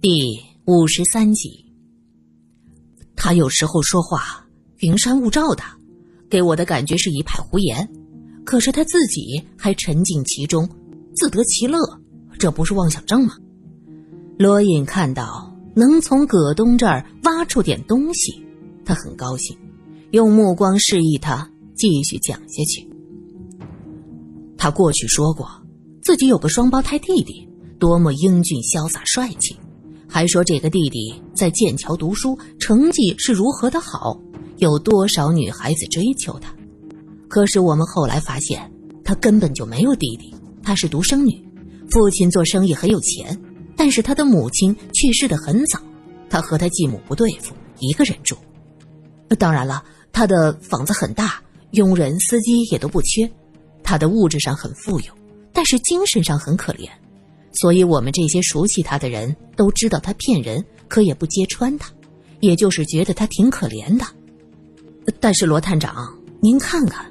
第五十三集。他有时候说话云山雾罩的，给我的感觉是一派胡言。可是他自己还沉浸其中，自得其乐，这不是妄想症吗？罗隐看到能从葛东这儿挖出点东西，他很高兴，用目光示意他继续讲下去。他过去说过，自己有个双胞胎弟弟，多么英俊潇洒帅气。还说这个弟弟在剑桥读书，成绩是如何的好，有多少女孩子追求他。可是我们后来发现，他根本就没有弟弟，他是独生女，父亲做生意很有钱，但是他的母亲去世的很早，他和他继母不对付，一个人住。当然了，他的房子很大，佣人、司机也都不缺，他的物质上很富有，但是精神上很可怜。所以，我们这些熟悉他的人都知道他骗人，可也不揭穿他，也就是觉得他挺可怜的。但是，罗探长，您看看，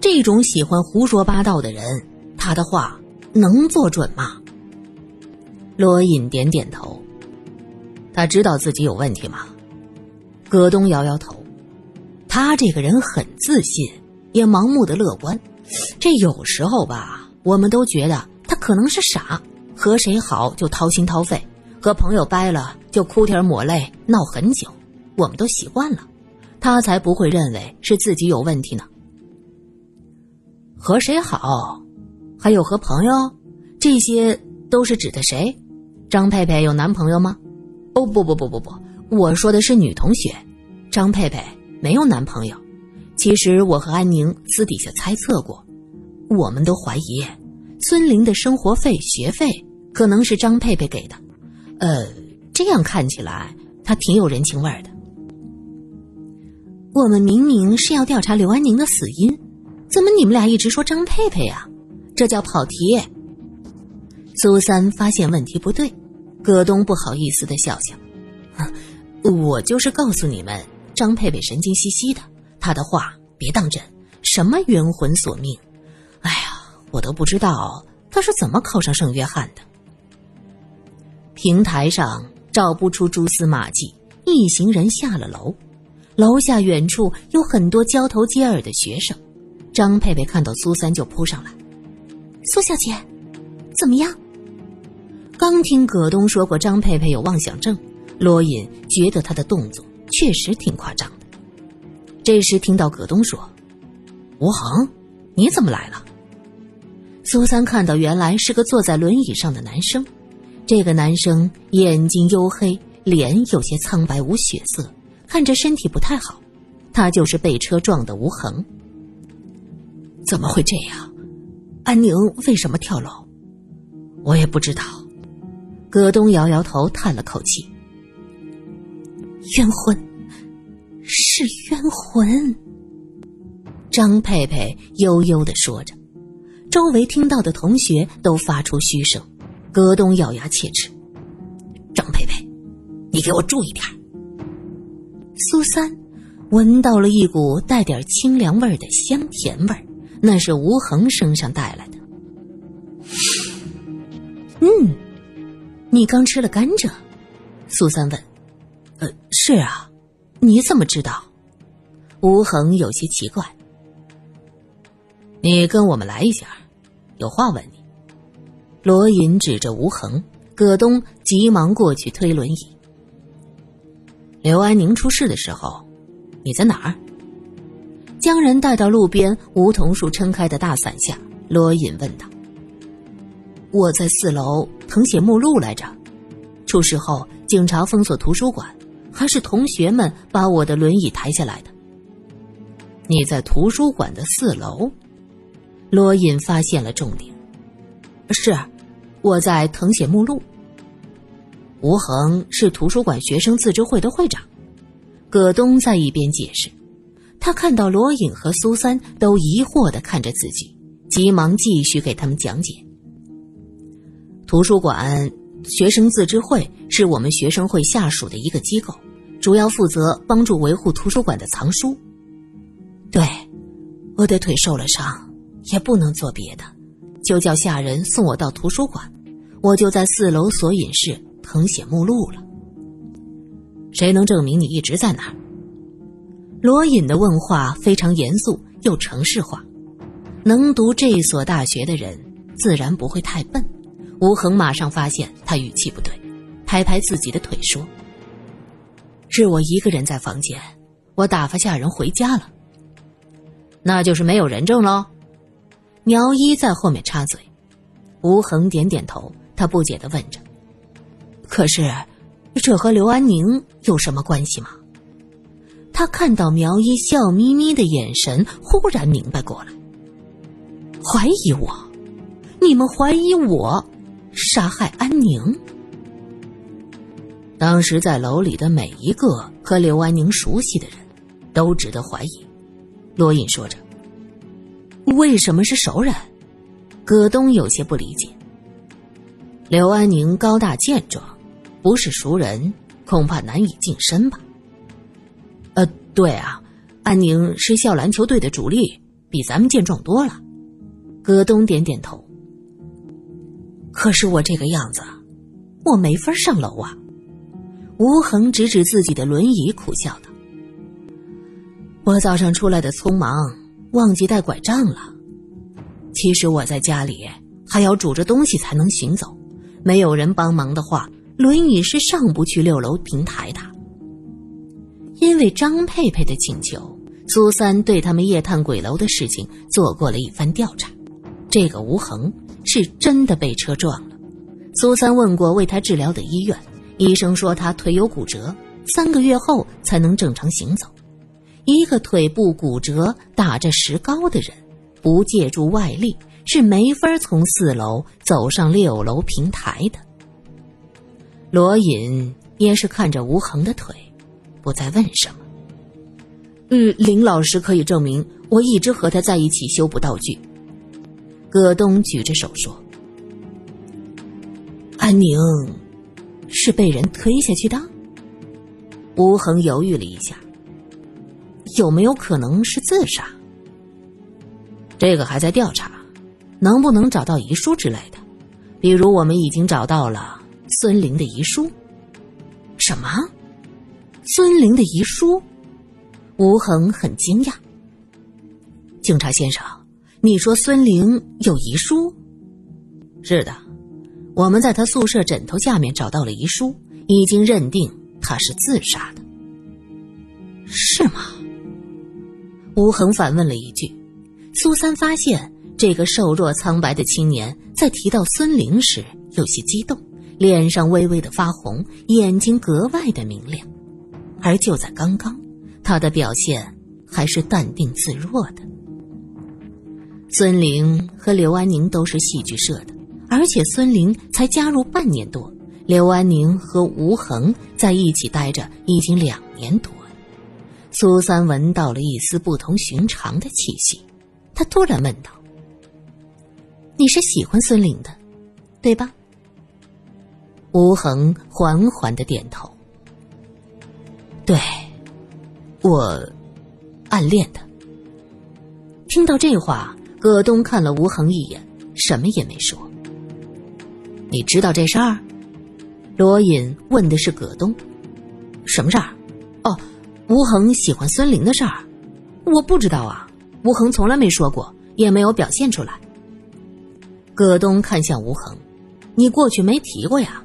这种喜欢胡说八道的人，他的话能做准吗？罗隐点点头。他知道自己有问题吗？葛东摇摇头。他这个人很自信，也盲目的乐观。这有时候吧，我们都觉得他可能是傻。和谁好就掏心掏肺，和朋友掰了就哭天抹泪闹很久，我们都习惯了，他才不会认为是自己有问题呢。和谁好，还有和朋友，这些都是指的谁？张佩佩有男朋友吗？哦不不不不不，我说的是女同学，张佩佩没有男朋友。其实我和安宁私底下猜测过，我们都怀疑。孙玲的生活费、学费可能是张佩佩给的，呃，这样看起来他挺有人情味的。我们明明是要调查刘安宁的死因，怎么你们俩一直说张佩佩呀？这叫跑题。苏三发现问题不对，葛东不好意思的笑笑：“ 我就是告诉你们，张佩佩神经兮兮的，他的话别当真，什么冤魂索命。”我都不知道他是怎么考上圣约翰的。平台上找不出蛛丝马迹，一行人下了楼。楼下远处有很多交头接耳的学生。张佩佩看到苏三就扑上来：“苏小姐，怎么样？”刚听葛东说过张佩佩有妄想症，罗隐觉得他的动作确实挺夸张的。这时听到葛东说：“吴恒，你怎么来了？”苏三看到，原来是个坐在轮椅上的男生。这个男生眼睛黝黑，脸有些苍白无血色，看着身体不太好。他就是被车撞的吴恒。怎么会这样？安宁为什么跳楼？我也不知道。葛东摇摇头，叹了口气：“冤魂，是冤魂。”张佩佩悠悠的说着。周围听到的同学都发出嘘声，葛东咬牙切齿：“张佩佩，你给我注意点苏三闻到了一股带点清凉味的香甜味那是吴恒身上带来的。嗯，你刚吃了甘蔗？苏三问。呃，是啊，你怎么知道？吴恒有些奇怪。你跟我们来一下。有话问你，罗隐指着吴恒，葛东急忙过去推轮椅。刘安宁出事的时候，你在哪儿？将人带到路边梧桐树撑开的大伞下，罗隐问道：“我在四楼誊写目录来着。出事后，警察封锁图书馆，还是同学们把我的轮椅抬下来的。你在图书馆的四楼？”罗隐发现了重点，是，我在誊写目录。吴恒是图书馆学生自治会的会长，葛东在一边解释。他看到罗隐和苏三都疑惑的看着自己，急忙继续给他们讲解。图书馆学生自治会是我们学生会下属的一个机构，主要负责帮助维护图书馆的藏书。对，我的腿受了伤。也不能做别的，就叫下人送我到图书馆，我就在四楼索引室誊写目录了。谁能证明你一直在那儿？罗隐的问话非常严肃又城市化。能读这所大学的人，自然不会太笨。吴恒马上发现他语气不对，拍拍自己的腿说：“是我一个人在房间，我打发下人回家了。那就是没有人证喽。”苗一在后面插嘴。吴恒点点头，他不解的问着：“可是，这和刘安宁有什么关系吗？”他看到苗一笑眯眯的眼神，忽然明白过来。怀疑我？你们怀疑我杀害安宁？当时在楼里的每一个和刘安宁熟悉的人，都值得怀疑。罗隐说着。为什么是熟人？葛东有些不理解。刘安宁高大健壮，不是熟人，恐怕难以近身吧？呃，对啊，安宁是校篮球队的主力，比咱们健壮多了。葛东点点头。可是我这个样子，我没法上楼啊！吴恒指指自己的轮椅，苦笑道：“我早上出来的匆忙，忘记带拐杖了。其实我在家里还要拄着东西才能行走，没有人帮忙的话，轮椅是上不去六楼平台的。”因为张佩佩的请求，苏三对他们夜探鬼楼的事情做过了一番调查。这个吴恒是真的被车撞了。苏三问过为他治疗的医院，医生说他腿有骨折，三个月后才能正常行走。一个腿部骨折、打着石膏的人，不借助外力是没法从四楼走上六楼平台的。罗隐也是看着吴恒的腿，不再问什么。嗯，林老师可以证明我一直和他在一起修补道具。葛东举着手说：“安宁是被人推下去的。”吴恒犹豫了一下，有没有可能是自杀？这个还在调查，能不能找到遗书之类的？比如我们已经找到了孙玲的遗书。什么？孙玲的遗书？吴恒很惊讶。警察先生。你说孙玲有遗书？是的，我们在他宿舍枕头下面找到了遗书，已经认定他是自杀的。是吗？吴恒反问了一句。苏三发现这个瘦弱苍白的青年在提到孙玲时有些激动，脸上微微的发红，眼睛格外的明亮。而就在刚刚，他的表现还是淡定自若的。孙玲和刘安宁都是戏剧社的，而且孙玲才加入半年多，刘安宁和吴恒在一起待着已经两年多。苏三闻到了一丝不同寻常的气息，他突然问道：“你是喜欢孙玲的，对吧？”吴恒缓缓的点头：“对，我暗恋他。”听到这话。葛东看了吴恒一眼，什么也没说。你知道这事儿？罗隐问的是葛东。什么事儿？哦，吴恒喜欢孙玲的事儿。我不知道啊，吴恒从来没说过，也没有表现出来。葛东看向吴恒，你过去没提过呀？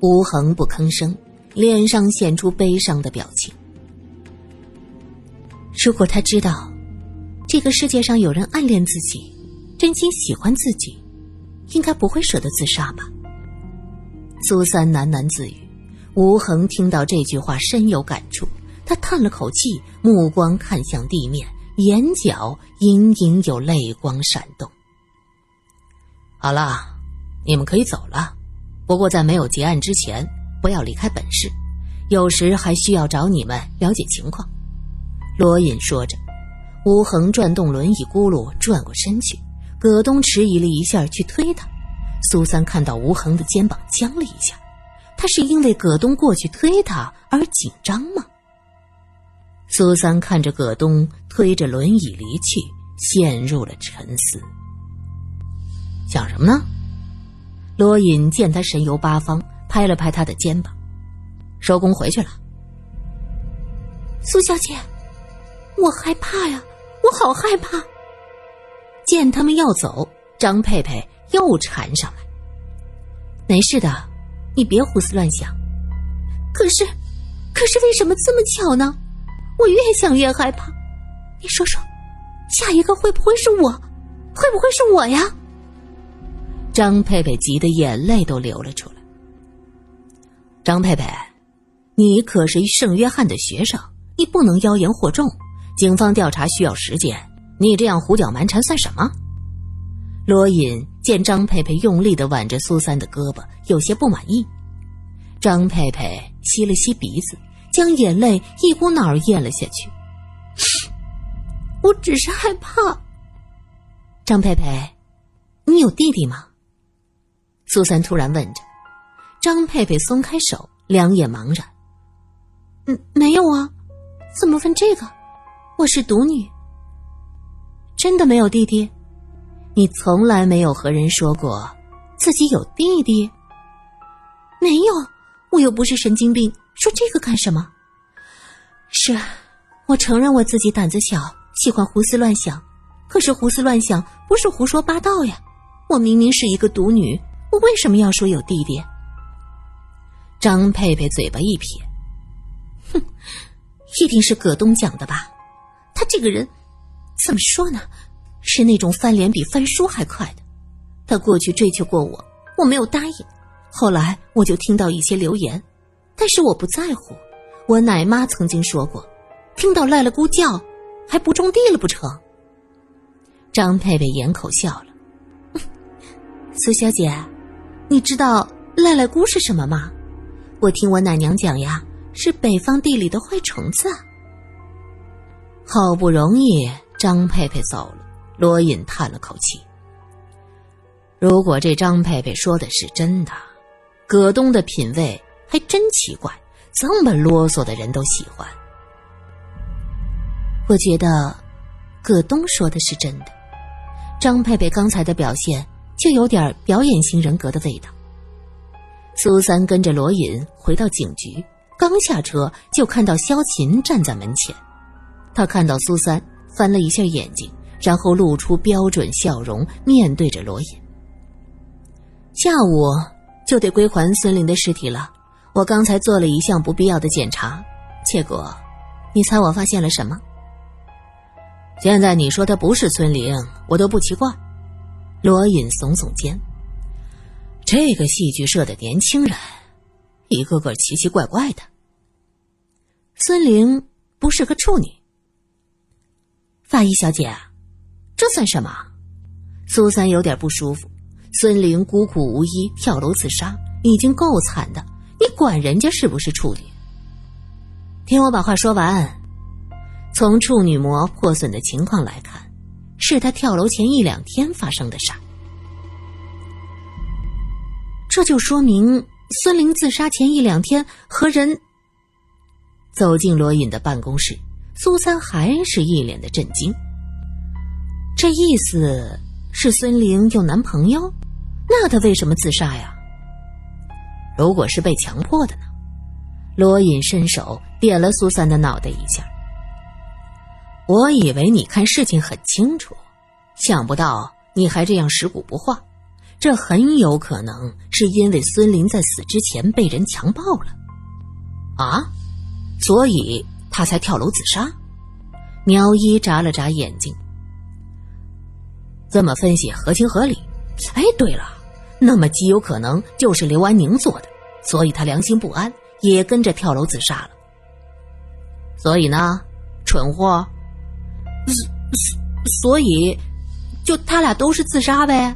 吴恒不吭声，脸上显出悲伤的表情。如果他知道。这个世界上有人暗恋自己，真心喜欢自己，应该不会舍得自杀吧？苏三喃喃自语。吴恒听到这句话深有感触，他叹了口气，目光看向地面，眼角隐隐有泪光闪动。好了，你们可以走了，不过在没有结案之前，不要离开本市，有时还需要找你们了解情况。”罗隐说着。吴恒转动轮椅轱辘，转过身去。葛东迟疑了一下，去推他。苏三看到吴恒的肩膀僵了一下，他是因为葛东过去推他而紧张吗？苏三看着葛东推着轮椅离去，陷入了沉思。想什么呢？罗隐见他神游八方，拍了拍他的肩膀：“收工回去了。”苏小姐，我害怕呀，我好害怕。见他们要走，张佩佩又缠上来：“没事的，你别胡思乱想。”可是，可是为什么这么巧呢？我越想越害怕。你说说，下一个会不会是我？会不会是我呀？张佩佩急得眼泪都流了出来。张佩佩，你可是圣约翰的学生，你不能妖言惑众。警方调查需要时间，你这样胡搅蛮缠算什么？罗隐见张佩佩用力的挽着苏三的胳膊，有些不满意。张佩佩吸了吸鼻子，将眼泪一股脑儿咽了下去。我只是害怕。张佩佩，你有弟弟吗？苏三突然问着。张佩佩松开手，两眼茫然。嗯，没有啊，怎么问这个？我是独女。真的没有弟弟？你从来没有和人说过自己有弟弟？没有。我又不是神经病，说这个干什么？是，我承认我自己胆子小，喜欢胡思乱想。可是胡思乱想不是胡说八道呀！我明明是一个独女，我为什么要说有弟弟？张佩佩嘴巴一撇，哼，一定是葛东讲的吧？他这个人，怎么说呢？是那种翻脸比翻书还快的。他过去追求过我，我没有答应。后来我就听到一些流言，但是我不在乎。我奶妈曾经说过，听到赖了姑叫，还不种地了不成？张佩佩掩口笑了。苏小姐，你知道赖赖姑是什么吗？我听我奶娘讲呀，是北方地里的坏虫子。好不容易张佩佩走了，罗隐叹了口气。如果这张佩佩说的是真的。葛东的品味还真奇怪，这么啰嗦的人都喜欢。我觉得，葛东说的是真的。张佩佩刚才的表现就有点表演型人格的味道。苏三跟着罗隐回到警局，刚下车就看到萧琴站在门前。他看到苏三，翻了一下眼睛，然后露出标准笑容，面对着罗隐。下午。就得归还孙林的尸体了。我刚才做了一项不必要的检查，结果，你猜我发现了什么？现在你说他不是孙林，我都不奇怪。罗隐耸耸肩，这个戏剧社的年轻人，一个个奇奇怪怪的。孙玲不是个处女。法医小姐，这算什么？苏三有点不舒服。孙玲孤苦无依，跳楼自杀，已经够惨的。你管人家是不是处女？听我把话说完。从处女膜破损的情况来看，是她跳楼前一两天发生的事儿。这就说明孙玲自杀前一两天和人走进罗隐的办公室。苏三还是一脸的震惊。这意思是孙玲有男朋友？那他为什么自杀呀？如果是被强迫的呢？罗隐伸手点了苏三的脑袋一下。我以为你看事情很清楚，想不到你还这样食古不化。这很有可能是因为孙林在死之前被人强暴了，啊，所以他才跳楼自杀。苗一眨了眨眼睛，这么分析合情合理。哎，对了。那么极有可能就是刘安宁做的，所以他良心不安，也跟着跳楼自杀了。所以呢，蠢货，所所以就他俩都是自杀呗。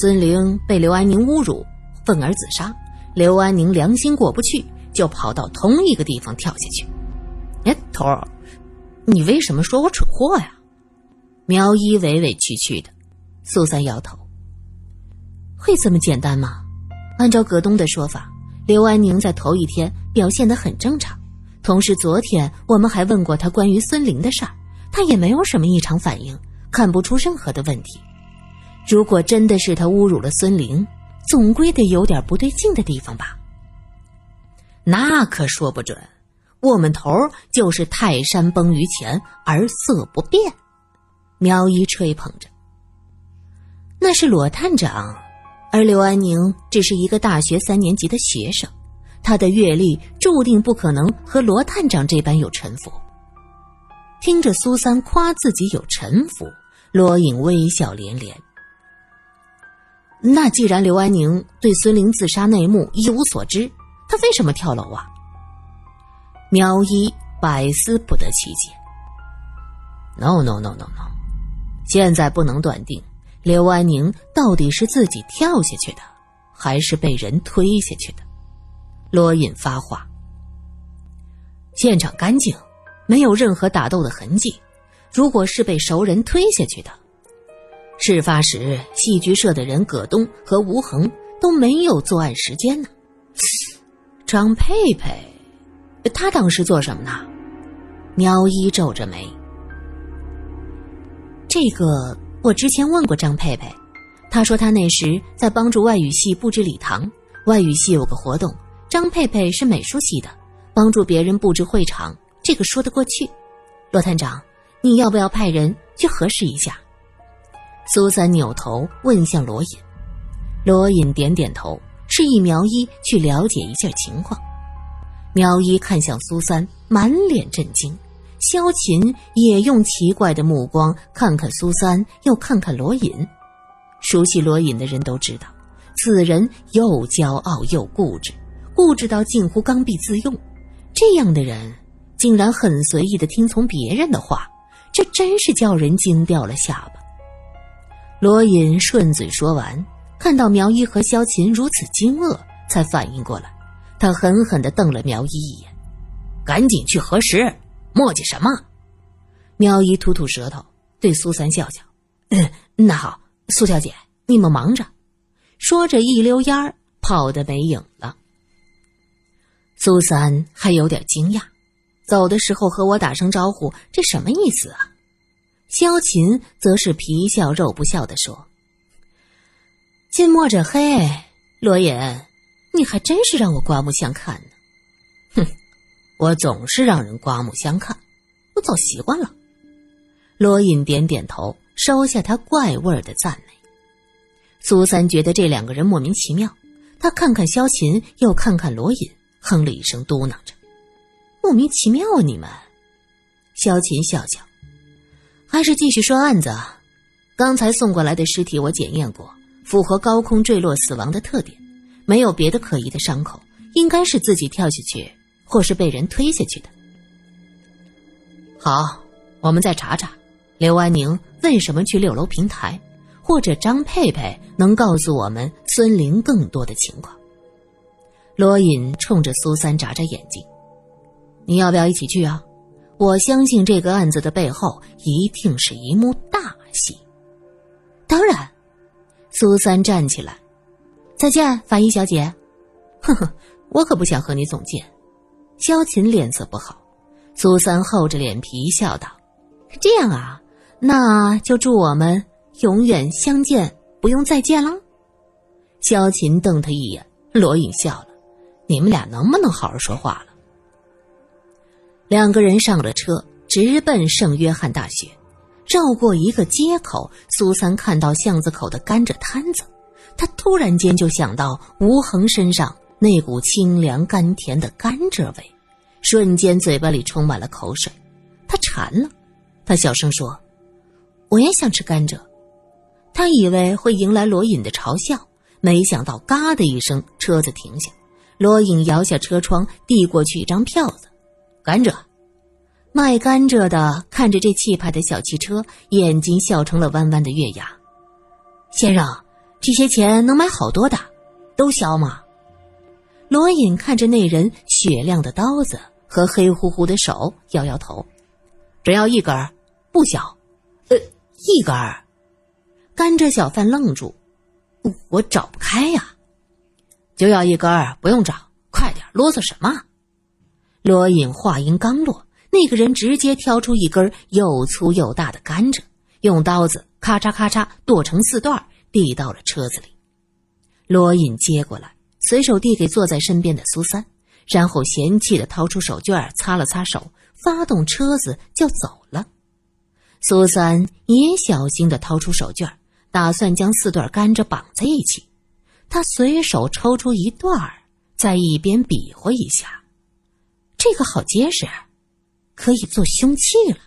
孙玲被刘安宁侮辱，愤而自杀。刘安宁良心过不去，就跑到同一个地方跳下去。哎，头儿，你为什么说我蠢货呀？苗一委委屈屈的，苏三摇头。会这么简单吗？按照葛东的说法，刘安宁在头一天表现得很正常。同时，昨天我们还问过他关于孙玲的事儿，他也没有什么异常反应，看不出任何的问题。如果真的是他侮辱了孙玲，总归得有点不对劲的地方吧？那可说不准。我们头就是泰山崩于前而色不变。苗一吹捧着。那是罗探长，而刘安宁只是一个大学三年级的学生，他的阅历注定不可能和罗探长这般有沉浮。听着苏三夸自己有沉浮，罗隐微笑连连。那既然刘安宁对孙玲自杀内幕一无所知，他为什么跳楼啊？苗一百思不得其解。No no no no no，现在不能断定刘安宁到底是自己跳下去的，还是被人推下去的。罗隐发话：现场干净。没有任何打斗的痕迹，如果是被熟人推下去的，事发时戏剧社的人葛东和吴恒都没有作案时间呢。张佩佩，他当时做什么呢？苗一皱着眉。这个我之前问过张佩佩，她说她那时在帮助外语系布置礼堂，外语系有个活动，张佩佩是美术系的，帮助别人布置会场。这个说得过去，罗探长，你要不要派人去核实一下？苏三扭头问向罗隐，罗隐点点头，示意苗一去了解一下情况。苗一看向苏三，满脸震惊。萧琴也用奇怪的目光看看苏三，又看看罗隐。熟悉罗隐的人都知道，此人又骄傲又固执，固执到近乎刚愎自用。这样的人。竟然很随意的听从别人的话，这真是叫人惊掉了下巴。罗隐顺嘴说完，看到苗一和萧琴如此惊愕，才反应过来，他狠狠的瞪了苗一一眼：“赶紧去核实，磨叽什么？”苗一吐吐舌头，对苏三笑笑：“嗯，那好，苏小姐，你们忙着。”说着一溜烟儿跑得没影了。苏三还有点惊讶。走的时候和我打声招呼，这什么意思啊？萧琴则是皮笑肉不笑的说：“近墨者黑，罗隐，你还真是让我刮目相看呢。”我总是让人刮目相看，我早习惯了。罗隐点点头，收下他怪味的赞美。苏三觉得这两个人莫名其妙，他看看萧琴，又看看罗隐，哼了一声，嘟囔着。莫名其妙啊！你们，萧琴笑笑，还是继续说案子。刚才送过来的尸体我检验过，符合高空坠落死亡的特点，没有别的可疑的伤口，应该是自己跳下去，或是被人推下去的。好，我们再查查刘安宁为什么去六楼平台，或者张佩佩能告诉我们孙玲更多的情况。罗隐冲着苏三眨眨眼睛。你要不要一起去啊？我相信这个案子的背后一定是一幕大戏。当然，苏三站起来，再见，法医小姐。呵呵，我可不想和你总见。萧琴脸色不好，苏三厚着脸皮笑道：“这样啊，那就祝我们永远相见，不用再见了。”萧琴瞪他一眼，罗隐笑了：“你们俩能不能好好说话了？”两个人上了车，直奔圣约翰大学。绕过一个街口，苏三看到巷子口的甘蔗摊子，他突然间就想到吴恒身上那股清凉甘甜的甘蔗味，瞬间嘴巴里充满了口水。他馋了，他小声说：“我也想吃甘蔗。”他以为会迎来罗隐的嘲笑，没想到“嘎”的一声，车子停下，罗隐摇下车窗，递过去一张票子。甘蔗，卖甘蔗的看着这气派的小汽车，眼睛笑成了弯弯的月牙。先生，这些钱能买好多的，都削吗？罗隐看着那人雪亮的刀子和黑乎乎的手，摇摇头，只要一根，不小。呃，一根。甘蔗小贩愣住，我找不开呀，就要一根，不用找，快点，啰嗦什么？罗隐话音刚落，那个人直接挑出一根又粗又大的甘蔗，用刀子咔嚓咔嚓剁成四段，递到了车子里。罗隐接过来，随手递给坐在身边的苏三，然后嫌弃的掏出手绢擦了擦手，发动车子就走了。苏三也小心的掏出手绢，打算将四段甘蔗绑在一起。他随手抽出一段，在一边比划一下，这个好结实，可以做凶器了。